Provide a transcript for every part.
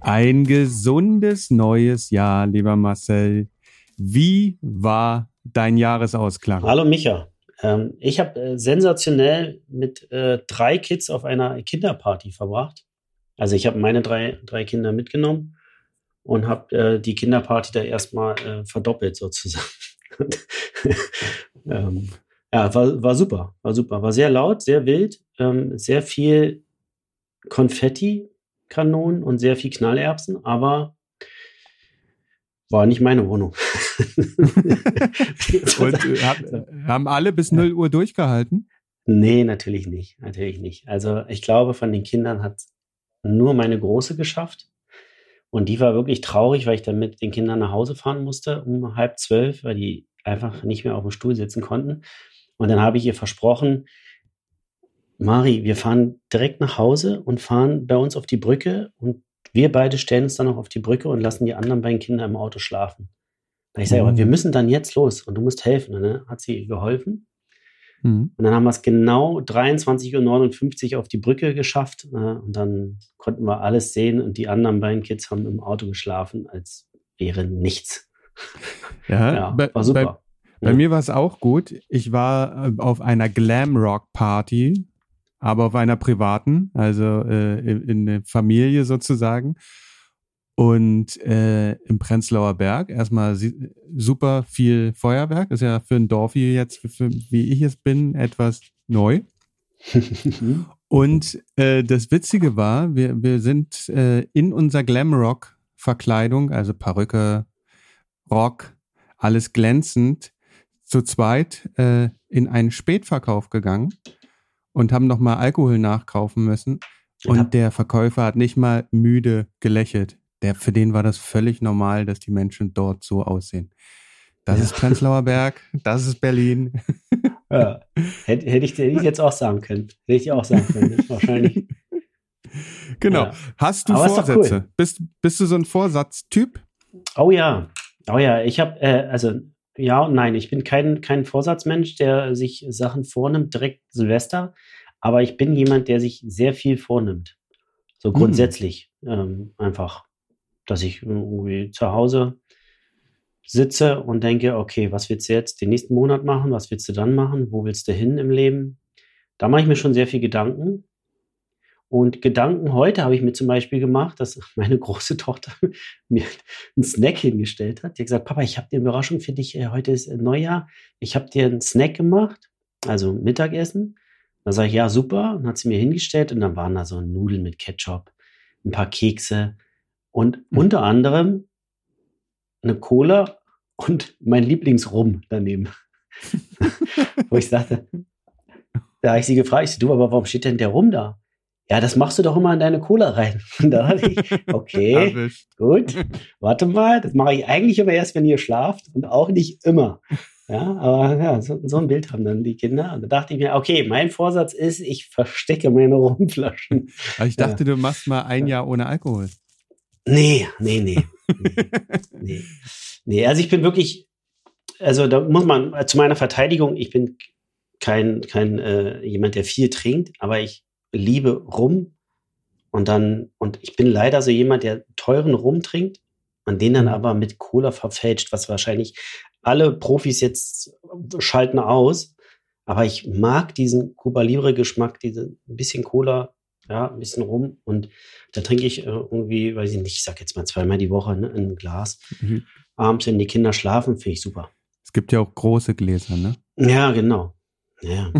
Ein gesundes neues Jahr, lieber Marcel. Wie war dein Jahresausklang? Hallo Micha. Ähm, ich habe äh, sensationell mit äh, drei Kids auf einer Kinderparty verbracht. Also ich habe meine drei, drei Kinder mitgenommen und habe äh, die Kinderparty da erstmal verdoppelt sozusagen. ähm, ja, war, war super, war super. War sehr laut, sehr wild, ähm, sehr viel Konfetti, Kanonen und sehr viel Knallerbsen, aber war nicht meine Wohnung. und äh, hab, haben alle bis 0 Uhr durchgehalten? Nee, natürlich nicht. Natürlich nicht. Also ich glaube, von den Kindern hat nur meine Große geschafft. Und die war wirklich traurig, weil ich dann mit den Kindern nach Hause fahren musste um halb zwölf, weil die einfach nicht mehr auf dem Stuhl sitzen konnten. Und dann habe ich ihr versprochen, Mari, wir fahren direkt nach Hause und fahren bei uns auf die Brücke und wir beide stellen uns dann noch auf die Brücke und lassen die anderen beiden Kinder im Auto schlafen. Da ich sage, mhm. wir müssen dann jetzt los und du musst helfen. Und dann hat sie geholfen. Mhm. Und dann haben wir es genau 23.59 Uhr auf die Brücke geschafft. Äh, und dann konnten wir alles sehen und die anderen beiden Kids haben im Auto geschlafen, als wäre nichts. Ja, ja bei, war super. Bei, bei ja. mir war es auch gut. Ich war äh, auf einer Glamrock-Party aber auf einer privaten, also äh, in, in der Familie sozusagen. Und äh, im Prenzlauer Berg erstmal super viel Feuerwerk. Ist ja für ein Dorf hier jetzt, für, wie ich es bin, etwas neu. Und äh, das Witzige war, wir, wir sind äh, in unserer Glamrock-Verkleidung, also Perücke, Rock, alles glänzend, zu zweit äh, in einen Spätverkauf gegangen und haben nochmal Alkohol nachkaufen müssen. Und ja. der Verkäufer hat nicht mal müde gelächelt. Der, für den war das völlig normal, dass die Menschen dort so aussehen. Das ja. ist Prenzlauer Berg, das ist Berlin. Ja. Hätte, hätte, ich, hätte ich jetzt auch sagen können. Hätte ich auch sagen können. Wahrscheinlich. Genau. Ja. Hast du Aber Vorsätze? Cool. Bist, bist du so ein Vorsatztyp? Oh ja. Oh ja, ich habe, äh, also ja und nein. Ich bin kein, kein Vorsatzmensch, der sich Sachen vornimmt, direkt Silvester. Aber ich bin jemand, der sich sehr viel vornimmt. So hm. grundsätzlich. Mhm. Ähm, einfach, dass ich irgendwie zu Hause sitze und denke, okay, was willst du jetzt den nächsten Monat machen? Was willst du dann machen? Wo willst du hin im Leben? Da mache ich mir schon sehr viel Gedanken. Und Gedanken heute habe ich mir zum Beispiel gemacht, dass meine große Tochter mir einen Snack hingestellt hat. Die hat gesagt, Papa, ich habe dir eine Überraschung für dich. Äh, heute ist Neujahr. Ich habe dir einen Snack gemacht, also Mittagessen. Da sage ich, ja, super. Und hat sie mir hingestellt und dann waren da so Nudeln mit Ketchup, ein paar Kekse und mhm. unter anderem eine Cola und mein Lieblingsrum daneben. Wo ich sagte, da habe ich sie gefragt, ich so, du, aber warum steht denn der Rum da? Ja, das machst du doch immer in deine Cola rein. Und da dachte ich, okay, gut, warte mal, das mache ich eigentlich immer erst, wenn ihr schlaft und auch nicht immer. Ja, aber ja, so, so, ein Bild haben dann die Kinder. Und da dachte ich mir, okay, mein Vorsatz ist, ich verstecke meine Rumflaschen. Aber ich dachte, ja. du machst mal ein Jahr ohne Alkohol. Nee, nee, nee. nee, nee. nee, also ich bin wirklich, also da muss man zu meiner Verteidigung, ich bin kein, kein äh, jemand, der viel trinkt, aber ich liebe Rum und dann, und ich bin leider so jemand, der teuren Rum trinkt und den dann mhm. aber mit Cola verfälscht, was wahrscheinlich alle Profis jetzt schalten aus. Aber ich mag diesen Cuba Libre Geschmack, diese ein bisschen Cola, ja, ein bisschen Rum und da trinke ich äh, irgendwie, weiß ich nicht, ich sag jetzt mal zweimal die Woche, ne, ein Glas. Mhm. Abends, wenn die Kinder schlafen, finde ich super. Es gibt ja auch große Gläser, ne? Ja, genau. Ja.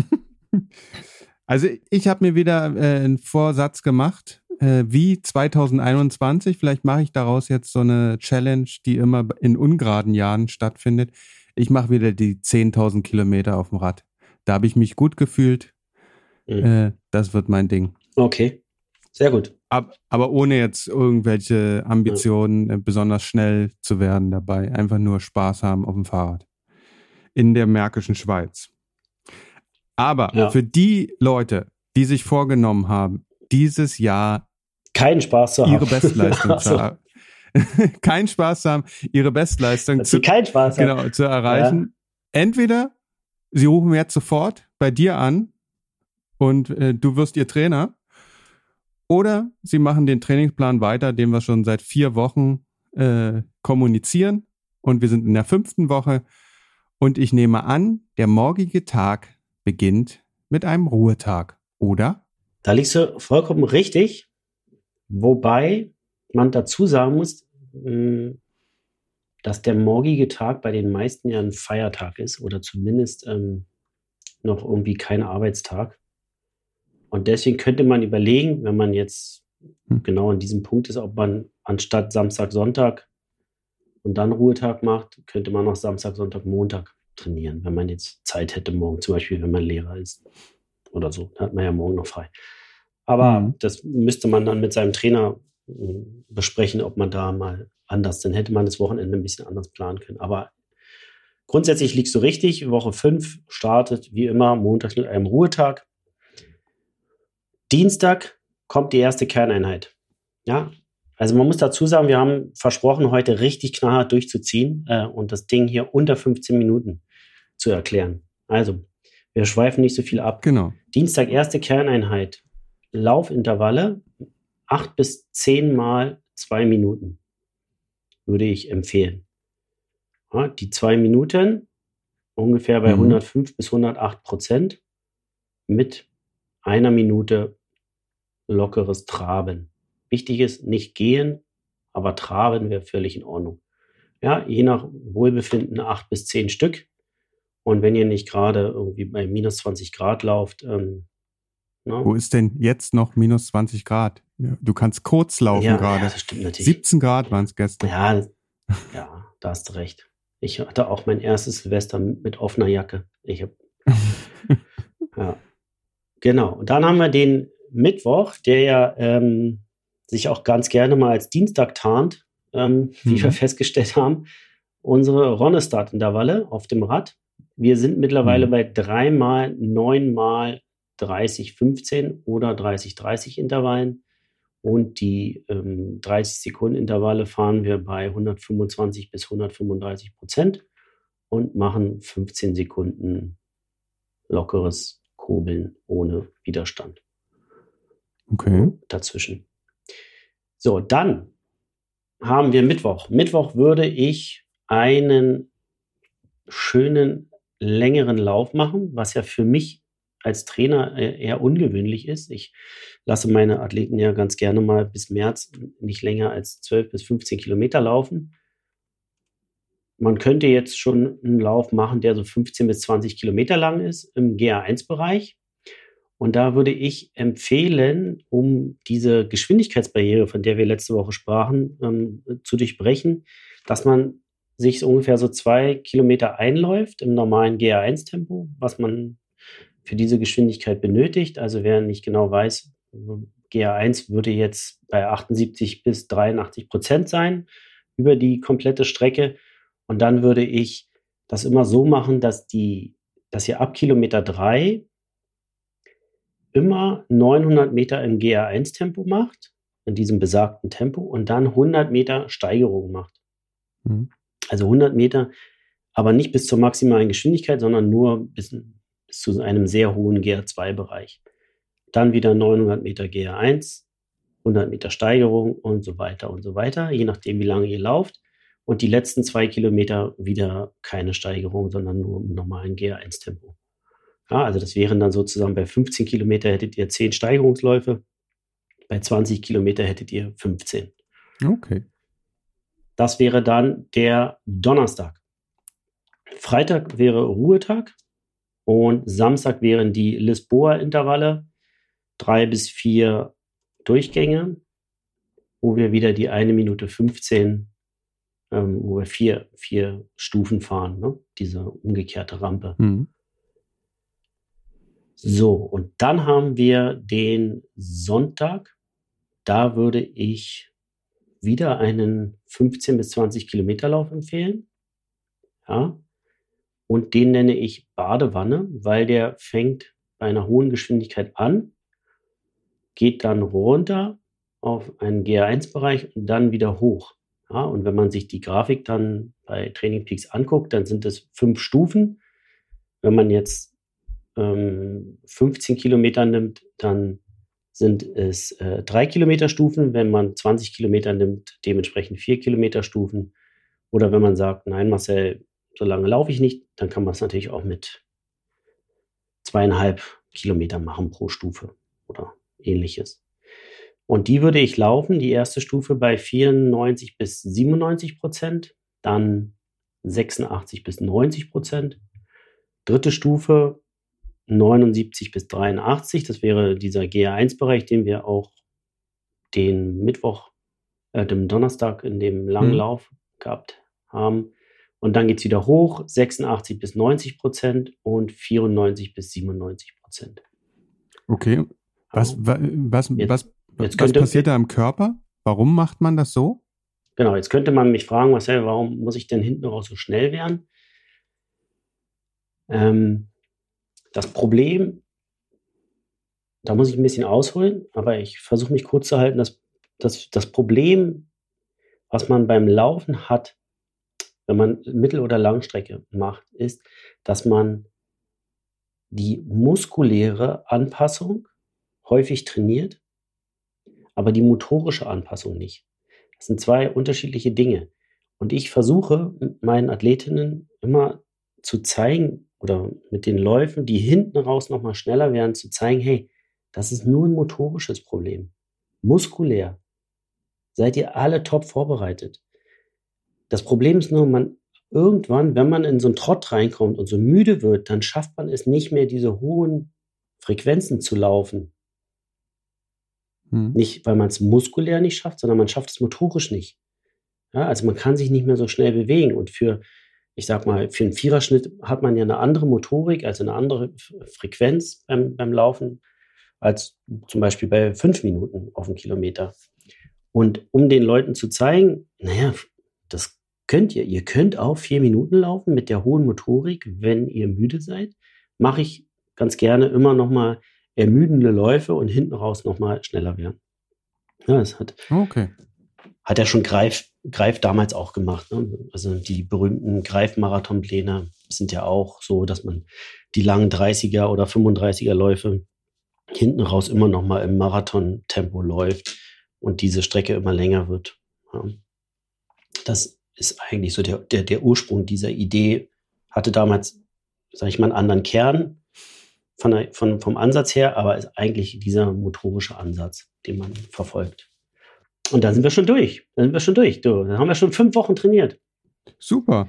Also ich habe mir wieder äh, einen Vorsatz gemacht, äh, wie 2021. Vielleicht mache ich daraus jetzt so eine Challenge, die immer in ungeraden Jahren stattfindet. Ich mache wieder die 10.000 Kilometer auf dem Rad. Da habe ich mich gut gefühlt. Mhm. Äh, das wird mein Ding. Okay, sehr gut. Ab, aber ohne jetzt irgendwelche Ambitionen. Äh, besonders schnell zu werden dabei. Einfach nur Spaß haben auf dem Fahrrad. In der Märkischen Schweiz. Aber ja. für die Leute, die sich vorgenommen haben, dieses Jahr keinen Spaß zu haben, ihre Bestleistung zu haben, keinen Spaß zu haben, ihre Bestleistung zu, keinen Spaß genau, zu erreichen, ja. entweder sie rufen jetzt sofort bei dir an und äh, du wirst ihr Trainer. Oder sie machen den Trainingsplan weiter, den wir schon seit vier Wochen äh, kommunizieren. Und wir sind in der fünften Woche. Und ich nehme an, der morgige Tag beginnt mit einem Ruhetag, oder? Da liegst du vollkommen richtig. Wobei man dazu sagen muss, hm, dass der morgige Tag bei den meisten ja ein Feiertag ist oder zumindest ähm, noch irgendwie kein Arbeitstag. Und deswegen könnte man überlegen, wenn man jetzt hm. genau an diesem Punkt ist, ob man anstatt Samstag, Sonntag und dann Ruhetag macht, könnte man noch Samstag, Sonntag, Montag trainieren, wenn man jetzt Zeit hätte morgen, zum Beispiel, wenn man Lehrer ist oder so. Da hat man ja morgen noch frei. Aber mhm. das müsste man dann mit seinem Trainer hm, besprechen, ob man da mal anders, dann hätte man das Wochenende ein bisschen anders planen können. Aber grundsätzlich liegst du richtig. Woche 5 startet wie immer montags mit einem Ruhetag. Dienstag kommt die erste Kerneinheit. Ja, also man muss dazu sagen, wir haben versprochen, heute richtig knallhart durchzuziehen äh, und das Ding hier unter 15 Minuten zu erklären. Also, wir schweifen nicht so viel ab. Genau. Dienstag erste Kerneinheit. Laufintervalle acht bis zehn Mal zwei Minuten würde ich empfehlen. Ja, die zwei Minuten ungefähr bei mhm. 105 bis 108 Prozent mit einer Minute lockeres Traben. Wichtig ist nicht gehen, aber Traben wäre völlig in Ordnung. Ja, je nach Wohlbefinden acht bis zehn Stück. Und wenn ihr nicht gerade irgendwie bei minus 20 Grad lauft, ähm, No? Wo ist denn jetzt noch minus 20 Grad? Du kannst kurz laufen ja, gerade. Ja, das stimmt natürlich. 17 Grad waren es gestern. Ja, ja, da hast du recht. Ich hatte auch mein erstes Silvester mit offener Jacke. Ich habe. ja. Genau. Und dann haben wir den Mittwoch, der ja ähm, sich auch ganz gerne mal als Dienstag tarnt, ähm, wie mhm. wir festgestellt haben. Unsere Ronnestart-Intervalle auf dem Rad. Wir sind mittlerweile mhm. bei dreimal, neunmal 30-15 oder 30-30 Intervallen. Und die ähm, 30 Sekunden Intervalle fahren wir bei 125 bis 135 Prozent und machen 15 Sekunden lockeres Kurbeln ohne Widerstand. Okay. Dazwischen. So, dann haben wir Mittwoch. Mittwoch würde ich einen schönen längeren Lauf machen, was ja für mich als Trainer äh, eher ungewöhnlich ist. Ich lasse meine Athleten ja ganz gerne mal bis März nicht länger als 12 bis 15 Kilometer laufen. Man könnte jetzt schon einen Lauf machen, der so 15 bis 20 Kilometer lang ist im GA1-Bereich. Und da würde ich empfehlen, um diese Geschwindigkeitsbarriere, von der wir letzte Woche sprachen, ähm, zu durchbrechen, dass man sich so ungefähr so zwei Kilometer einläuft im normalen GA1-Tempo, was man für diese Geschwindigkeit benötigt. Also wer nicht genau weiß, GA1 würde jetzt bei 78 bis 83 Prozent sein über die komplette Strecke. Und dann würde ich das immer so machen, dass die, dass ihr ab Kilometer 3 immer 900 Meter im GA1-Tempo macht, in diesem besagten Tempo, und dann 100 Meter Steigerung macht. Mhm. Also 100 Meter, aber nicht bis zur maximalen Geschwindigkeit, sondern nur bis, bis zu einem sehr hohen GR2-Bereich. Dann wieder 900 Meter GR1, 100 Meter Steigerung und so weiter und so weiter, je nachdem, wie lange ihr lauft. Und die letzten zwei Kilometer wieder keine Steigerung, sondern nur im normalen GR1-Tempo. Ja, also das wären dann sozusagen bei 15 Kilometer hättet ihr 10 Steigerungsläufe, bei 20 Kilometer hättet ihr 15. Okay. Das wäre dann der Donnerstag. Freitag wäre Ruhetag. Und Samstag wären die Lisboa-Intervalle, drei bis vier Durchgänge, wo wir wieder die eine Minute 15, ähm, wo wir vier, vier Stufen fahren, ne? diese umgekehrte Rampe. Mhm. So, und dann haben wir den Sonntag. Da würde ich wieder einen 15 bis 20 Kilometer Lauf empfehlen. Ja, und den nenne ich Badewanne, weil der fängt bei einer hohen Geschwindigkeit an, geht dann runter auf einen GR1-Bereich und dann wieder hoch. Ja, und wenn man sich die Grafik dann bei Training Peaks anguckt, dann sind es fünf Stufen. wenn man jetzt ähm, 15 Kilometer nimmt, dann sind es äh, drei Kilometer Stufen. Wenn man 20 Kilometer nimmt, dementsprechend vier Kilometer Stufen. Oder wenn man sagt, nein, Marcel, so lange laufe ich nicht, dann kann man es natürlich auch mit zweieinhalb Kilometer machen pro Stufe oder ähnliches. Und die würde ich laufen, die erste Stufe bei 94 bis 97 Prozent, dann 86 bis 90 Prozent. Dritte Stufe 79 bis 83, das wäre dieser GA1-Bereich, den wir auch den Mittwoch, äh, dem Donnerstag in dem langen mhm. Lauf gehabt haben. Und dann geht es wieder hoch, 86 bis 90 Prozent und 94 bis 97 Prozent. Okay. Was, was, was, jetzt, was, jetzt was passiert da im Körper? Warum macht man das so? Genau, jetzt könnte man mich fragen, Marcel, warum muss ich denn hinten raus so schnell werden? Ähm, das Problem, da muss ich ein bisschen ausholen, aber ich versuche mich kurz zu halten. Das, das, das Problem, was man beim Laufen hat, wenn man Mittel- oder Langstrecke macht, ist, dass man die muskuläre Anpassung häufig trainiert, aber die motorische Anpassung nicht. Das sind zwei unterschiedliche Dinge. Und ich versuche meinen Athletinnen immer zu zeigen oder mit den Läufen, die hinten raus nochmal schneller werden, zu zeigen, hey, das ist nur ein motorisches Problem. Muskulär. Seid ihr alle top vorbereitet. Das Problem ist nur, man irgendwann, wenn man in so einen Trott reinkommt und so müde wird, dann schafft man es nicht mehr, diese hohen Frequenzen zu laufen. Hm. Nicht, weil man es muskulär nicht schafft, sondern man schafft es motorisch nicht. Ja, also man kann sich nicht mehr so schnell bewegen. Und für, ich sag mal, für einen Viererschnitt hat man ja eine andere Motorik, also eine andere Frequenz beim, beim Laufen, als zum Beispiel bei fünf Minuten auf einen Kilometer. Und um den Leuten zu zeigen, naja, das könnt ihr. Ihr könnt auch vier Minuten laufen mit der hohen Motorik, wenn ihr müde seid. Mache ich ganz gerne immer noch mal ermüdende Läufe und hinten raus noch mal schneller werden. Ja, es hat, okay. hat er schon Greif, Greif damals auch gemacht. Ne? Also die berühmten Greif-Marathonpläne sind ja auch so, dass man die langen 30er oder 35er Läufe hinten raus immer noch mal im Marathon-Tempo läuft und diese Strecke immer länger wird. Ja. Das ist eigentlich so der, der, der Ursprung dieser Idee, hatte damals, sage ich mal, einen anderen Kern von der, von, vom Ansatz her, aber ist eigentlich dieser motorische Ansatz, den man verfolgt. Und da sind wir schon durch. Da sind wir schon durch. Du, da haben wir schon fünf Wochen trainiert. Super.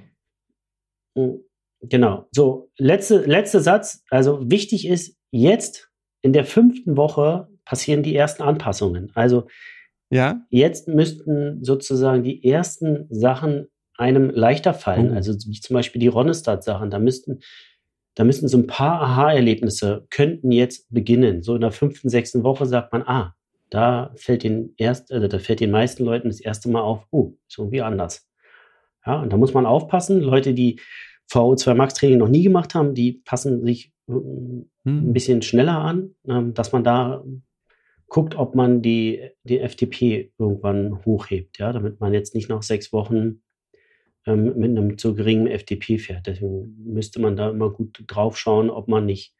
Hm, genau. So, letzte, letzter Satz. Also wichtig ist, jetzt in der fünften Woche passieren die ersten Anpassungen. Also ja. Jetzt müssten sozusagen die ersten Sachen einem leichter fallen. Mhm. Also wie zum Beispiel die Ronestad-Sachen. Da müssten, da müssten so ein paar Aha-Erlebnisse könnten jetzt beginnen. So in der fünften, sechsten Woche sagt man, ah, da fällt den erst, also da fällt den meisten Leuten das erste Mal auf, oh, ist irgendwie anders. Ja, und da muss man aufpassen. Leute, die VO2 Max Training noch nie gemacht haben, die passen sich äh, hm. ein bisschen schneller an, ähm, dass man da guckt, ob man die, die FTP irgendwann hochhebt, ja, damit man jetzt nicht nach sechs Wochen ähm, mit einem zu geringen FTP fährt. Deswegen müsste man da immer gut drauf schauen, ob man nicht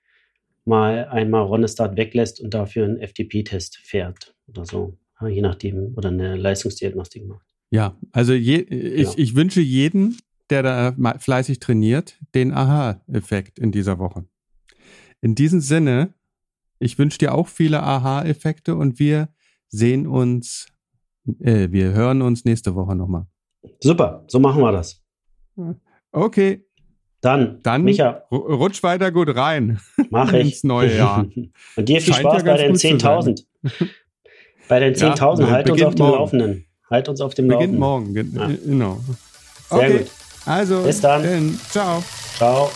mal einmal Ronestart weglässt und dafür einen FTP-Test fährt oder so, ja, je nachdem, oder eine Leistungsdiagnostik macht. Ja, also je, ich, genau. ich wünsche jeden, der da fleißig trainiert, den Aha-Effekt in dieser Woche. In diesem Sinne ich wünsche dir auch viele Aha-Effekte und wir sehen uns, äh, wir hören uns nächste Woche nochmal. Super, so machen wir das. Okay. Dann, Dann Micha. rutsch weiter gut rein. Mach ich. Ins neue Jahr. und dir viel Scheint Spaß ja bei den 10.000. bei den 10.000, ja, halt uns auf dem Laufenden. Halt uns auf dem beginnt Laufenden. morgen, ja. genau. Sehr okay. gut. Also, bis dann. Ciao. Ciao.